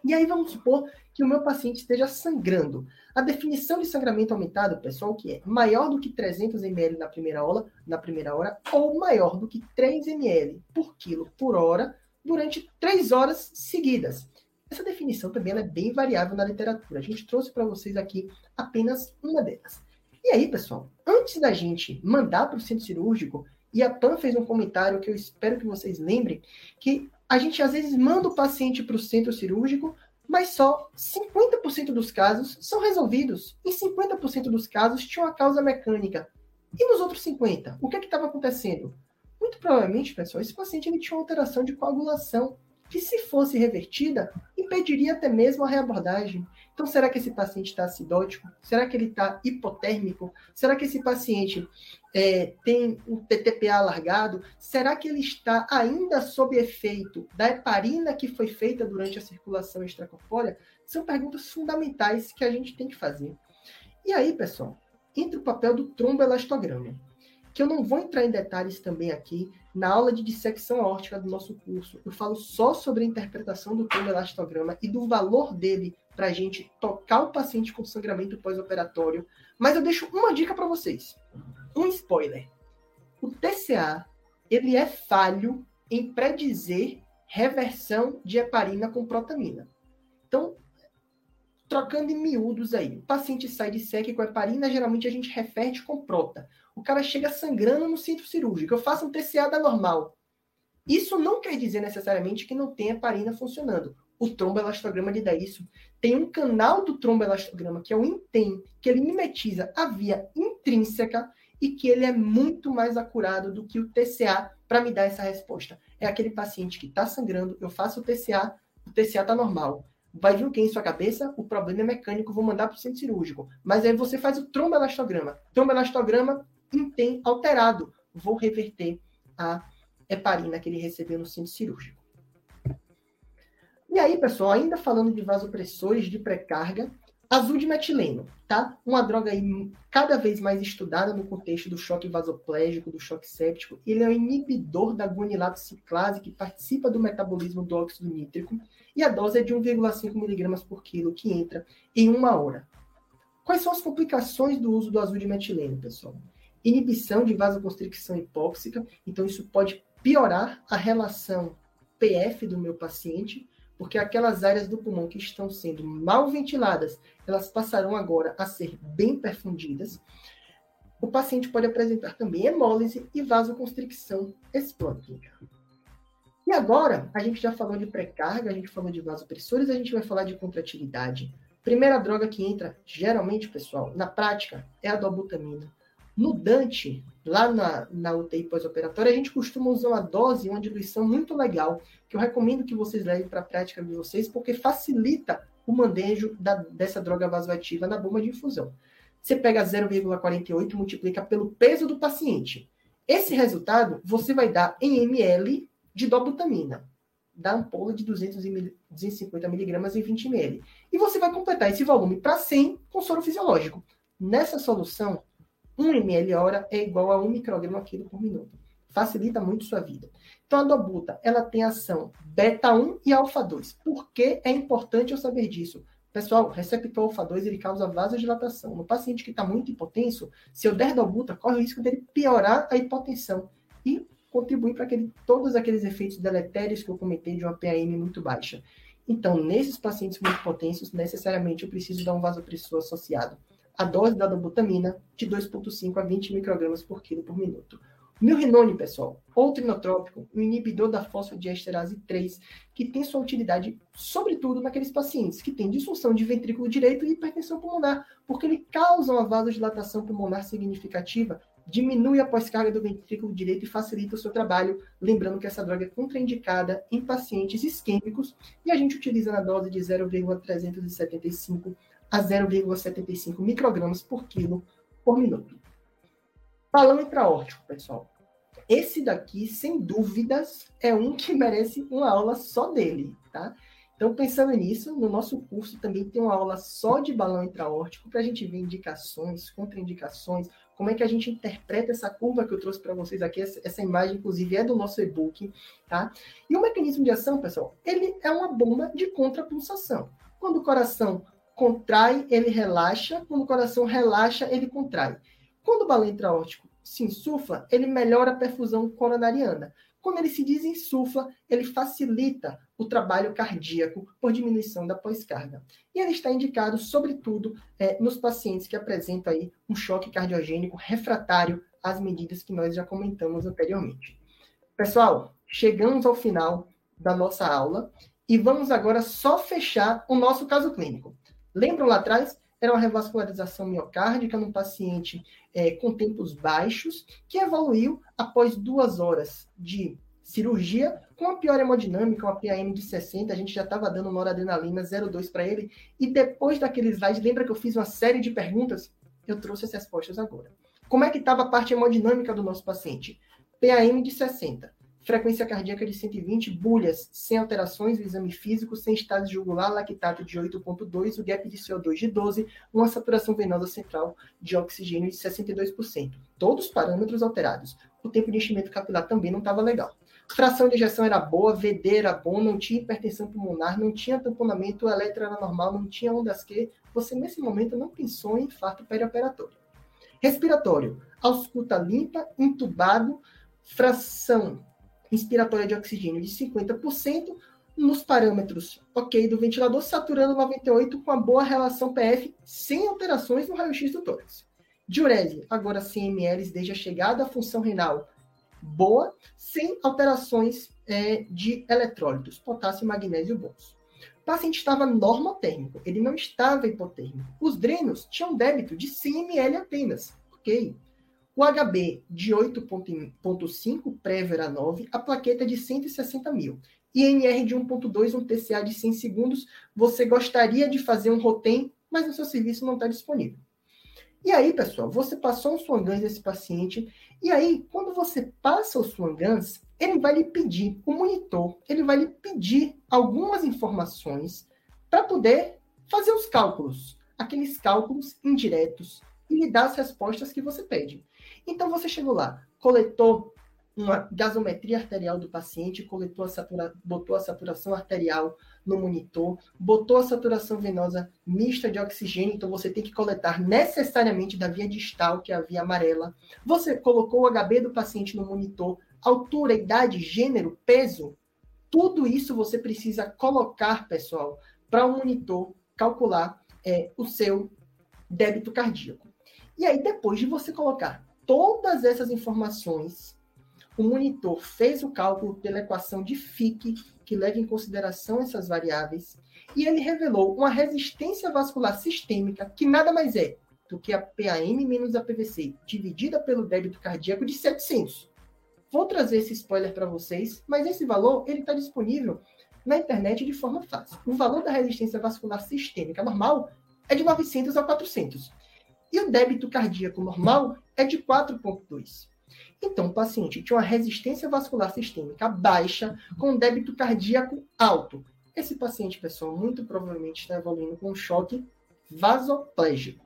Speaker 1: E aí vamos supor que o meu paciente esteja sangrando. A definição de sangramento aumentado, pessoal, que é maior do que 300 ml na primeira hora, na primeira hora ou maior do que 3 ml por quilo por hora durante 3 horas seguidas. Essa definição também é bem variável na literatura. A gente trouxe para vocês aqui apenas uma delas. E aí, pessoal, antes da gente mandar para o centro cirúrgico, e a PAN fez um comentário que eu espero que vocês lembrem, que a gente às vezes manda o paciente para o centro cirúrgico, mas só 50% dos casos são resolvidos. Em 50% dos casos tinha uma causa mecânica. E nos outros 50%, o que é estava acontecendo? Muito provavelmente, pessoal, esse paciente ele tinha uma alteração de coagulação que, se fosse revertida, impediria até mesmo a reabordagem. Então, será que esse paciente está acidótico? Será que ele está hipotérmico? Será que esse paciente é, tem um TTPA alargado? Será que ele está ainda sob efeito da heparina que foi feita durante a circulação extracorpórea? São perguntas fundamentais que a gente tem que fazer. E aí, pessoal, entra o papel do tromboelastograma que eu não vou entrar em detalhes também aqui. Na aula de dissecção aórtica do nosso curso, eu falo só sobre a interpretação do elastograma e do valor dele para a gente tocar o paciente com sangramento pós-operatório. Mas eu deixo uma dica para vocês. Um spoiler. O TCA, ele é falho em predizer reversão de heparina com protamina. Então, trocando em miúdos aí, o paciente sai de SEC com heparina, geralmente a gente referte com prota o cara chega sangrando no centro cirúrgico. Eu faço um TCA da normal. Isso não quer dizer necessariamente que não tenha heparina funcionando. O tromboelastograma lhe dá isso. Tem um canal do tromboelastograma, que é o INTEM, que ele mimetiza a via intrínseca e que ele é muito mais acurado do que o TCA para me dar essa resposta. É aquele paciente que está sangrando, eu faço o TCA, o TCA está normal. Vai vir o que em sua cabeça? O problema é mecânico, vou mandar para o centro cirúrgico. Mas aí você faz o tromboelastograma. Tromboelastograma tem alterado. Vou reverter a heparina que ele recebeu no centro cirúrgico. E aí, pessoal, ainda falando de vasopressores de pré-carga, azul de metileno, tá? Uma droga aí cada vez mais estudada no contexto do choque vasoplégico, do choque séptico. Ele é um inibidor da guanilato ciclase que participa do metabolismo do óxido nítrico e a dose é de 1,5 miligramas por quilo que entra em uma hora. Quais são as complicações do uso do azul de metileno, pessoal? Inibição de vasoconstricção hipóxica, então isso pode piorar a relação PF do meu paciente, porque aquelas áreas do pulmão que estão sendo mal ventiladas, elas passarão agora a ser bem perfundidas. o paciente pode apresentar também hemólise e vasoconstricção explosiva. E agora, a gente já falou de pré-carga, a gente falou de vasopressores, a gente vai falar de contratilidade. Primeira droga que entra, geralmente, pessoal, na prática, é a dobutamina. No Dante, lá na, na UTI pós-operatória, a gente costuma usar uma dose, uma diluição muito legal, que eu recomendo que vocês levem para a prática de vocês, porque facilita o manejo da, dessa droga vasoativa na bomba de infusão. Você pega 0,48 e multiplica pelo peso do paciente. Esse resultado você vai dar em ml de dobutamina, da ampola de 200 250 miligramas em 20 ml. E você vai completar esse volume para 100 com soro fisiológico. Nessa solução, 1 ml hora é igual a 1 micrograma quilo por minuto. Facilita muito sua vida. Então, a dobuta, ela tem ação beta-1 e alfa-2. Por que é importante eu saber disso? Pessoal, receptor alfa-2 ele causa vasodilatação. No paciente que está muito hipotenso, se eu der dobuta, corre o risco dele piorar a hipotensão e contribuir para aquele, todos aqueles efeitos deletérios que eu comentei de uma PAM muito baixa. Então, nesses pacientes muito hipotensos, necessariamente eu preciso dar um vasopressor associado. A dose da dobutamina de 2,5 a 20 microgramas por quilo por minuto. Milrinone, pessoal, outro inotrópico, um inibidor da fosfodiesterase 3, que tem sua utilidade, sobretudo, naqueles pacientes que têm disfunção de ventrículo direito e hipertensão pulmonar, porque ele causa uma vasodilatação pulmonar significativa, diminui a pós-carga do ventrículo direito e facilita o seu trabalho. Lembrando que essa droga é contraindicada em pacientes isquêmicos e a gente utiliza na dose de 0,375 a 0,75 microgramas por quilo por minuto. Balão intraórtico, pessoal. Esse daqui, sem dúvidas, é um que merece uma aula só dele, tá? Então, pensando nisso, no nosso curso também tem uma aula só de balão intraórtico para a gente ver indicações, contraindicações, como é que a gente interpreta essa curva que eu trouxe para vocês aqui. Essa imagem, inclusive, é do nosso e-book, tá? E o mecanismo de ação, pessoal, ele é uma bomba de contrapulsação. Quando o coração contrai, ele relaxa. Quando o coração relaxa, ele contrai. Quando o balão intraórtico se insufla, ele melhora a perfusão coronariana. Quando ele se desinsufla, ele facilita o trabalho cardíaco por diminuição da pós-carga. E ele está indicado, sobretudo, é, nos pacientes que apresentam aí um choque cardiogênico refratário às medidas que nós já comentamos anteriormente. Pessoal, chegamos ao final da nossa aula e vamos agora só fechar o nosso caso clínico. Lembram lá atrás? era uma revascularização miocárdica num paciente é, com tempos baixos, que evoluiu após duas horas de cirurgia, com a pior hemodinâmica, uma PAM de 60, a gente já estava dando noradrenalina 0,2 para ele, e depois daquele slide, lembra que eu fiz uma série de perguntas? Eu trouxe as respostas agora. Como é que estava a parte hemodinâmica do nosso paciente? PAM de 60 frequência cardíaca de 120, bulhas sem alterações, o exame físico, sem estado jugular, lactato de 8,2, o gap de CO2 de 12, uma saturação venosa central de oxigênio de 62%. Todos os parâmetros alterados. O tempo de enchimento capilar também não estava legal. Fração de ejeção era boa, VD era bom, não tinha hipertensão pulmonar, não tinha tamponamento, o eletro era normal, não tinha ondas Q. Você, nesse momento, não pensou em infarto perioperatório. Respiratório, ausculta limpa, intubado, fração inspiratória de oxigênio de 50%, nos parâmetros ok do ventilador, saturando 98 com a boa relação PF, sem alterações no raio-x do tórax. Diurese, agora 100 ml desde a chegada à função renal boa, sem alterações é, de eletrólitos, potássio magnésio bons. O paciente estava normotérmico, ele não estava hipotérmico. Os drenos tinham débito de 100 ml apenas, ok? O HB de 8,5, Prevera 9, a plaqueta de 160 mil. INR de 1,2, um TCA de 100 segundos. Você gostaria de fazer um ROTEM, mas o seu serviço não está disponível. E aí, pessoal, você passou um Swangans desse paciente, e aí, quando você passa o Swangans, ele vai lhe pedir, o monitor, ele vai lhe pedir algumas informações para poder fazer os cálculos, aqueles cálculos indiretos, e lhe dar as respostas que você pede. Então você chegou lá, coletou uma gasometria arterial do paciente, coletou a satura, botou a saturação arterial no monitor, botou a saturação venosa mista de oxigênio, então você tem que coletar necessariamente da via distal, que é a via amarela. Você colocou o HB do paciente no monitor, altura, idade, gênero, peso, tudo isso você precisa colocar, pessoal, para o monitor calcular é, o seu débito cardíaco. E aí, depois de você colocar todas essas informações, o monitor fez o cálculo pela equação de Fick, que leva em consideração essas variáveis, e ele revelou uma resistência vascular sistêmica, que nada mais é do que a PAM menos a PVC, dividida pelo débito cardíaco de 700. Vou trazer esse spoiler para vocês, mas esse valor ele está disponível na internet de forma fácil. O valor da resistência vascular sistêmica normal é de 900 a 400. E o débito cardíaco normal é de 4,2. Então, o paciente tinha uma resistência vascular sistêmica baixa com débito cardíaco alto. Esse paciente, pessoal, muito provavelmente está evoluindo com um choque vasoplégico.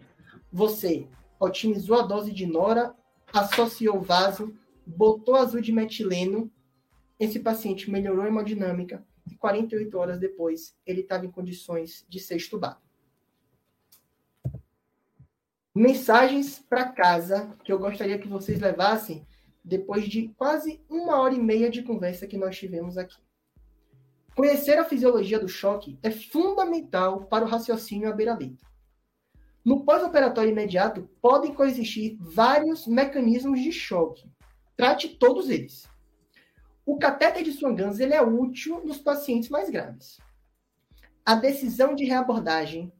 Speaker 1: Você otimizou a dose de nora, associou o vaso, botou azul de metileno, esse paciente melhorou a hemodinâmica e 48 horas depois ele estava em condições de ser estubado. Mensagens para casa que eu gostaria que vocês levassem depois de quase uma hora e meia de conversa que nós tivemos aqui. Conhecer a fisiologia do choque é fundamental para o raciocínio à beira-letra. No pós-operatório imediato, podem coexistir vários mecanismos de choque. Trate todos eles. O catéter de Swan-Ganz é útil nos pacientes mais graves. A decisão de reabordagem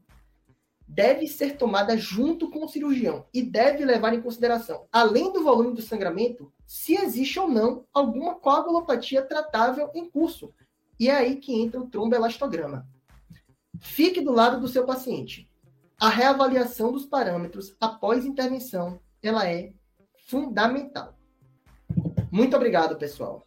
Speaker 1: deve ser tomada junto com o cirurgião e deve levar em consideração, além do volume do sangramento, se existe ou não alguma coagulopatia tratável em curso. E é aí que entra o tromboelastograma. Fique do lado do seu paciente. A reavaliação dos parâmetros após intervenção, ela é fundamental. Muito obrigado, pessoal.